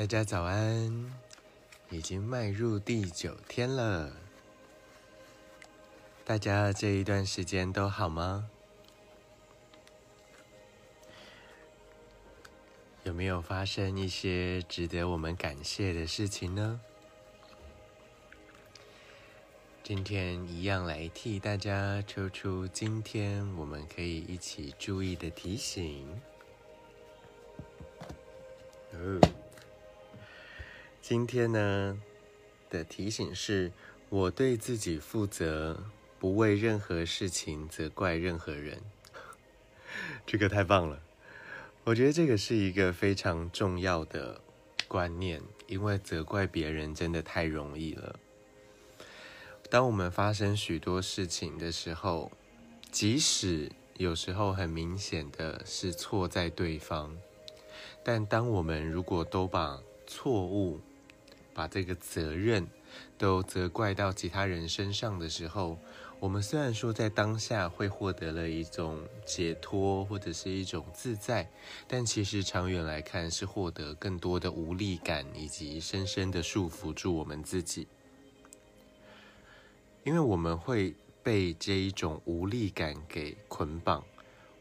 大家早安，已经迈入第九天了。大家这一段时间都好吗？有没有发生一些值得我们感谢的事情呢？今天一样来替大家抽出今天我们可以一起注意的提醒。今天呢的提醒是：我对自己负责，不为任何事情责怪任何人。这个太棒了，我觉得这个是一个非常重要的观念，因为责怪别人真的太容易了。当我们发生许多事情的时候，即使有时候很明显的是错在对方，但当我们如果都把错误，把这个责任都责怪到其他人身上的时候，我们虽然说在当下会获得了一种解脱或者是一种自在，但其实长远来看是获得更多的无力感，以及深深的束缚住我们自己。因为我们会被这一种无力感给捆绑，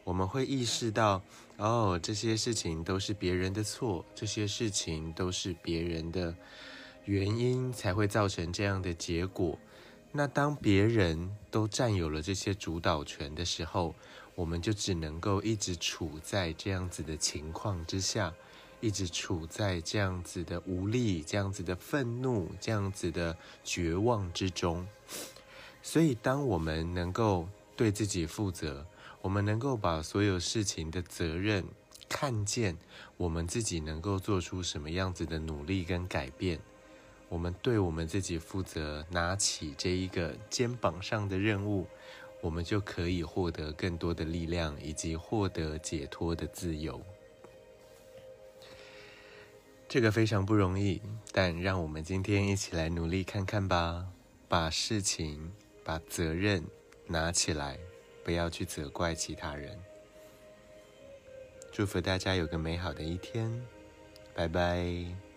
我们会意识到，哦，这些事情都是别人的错，这些事情都是别人的。原因才会造成这样的结果。那当别人都占有了这些主导权的时候，我们就只能够一直处在这样子的情况之下，一直处在这样子的无力、这样子的愤怒、这样子的绝望之中。所以，当我们能够对自己负责，我们能够把所有事情的责任看见，我们自己能够做出什么样子的努力跟改变。我们对我们自己负责，拿起这一个肩膀上的任务，我们就可以获得更多的力量，以及获得解脱的自由。这个非常不容易，但让我们今天一起来努力看看吧。把事情、把责任拿起来，不要去责怪其他人。祝福大家有个美好的一天，拜拜。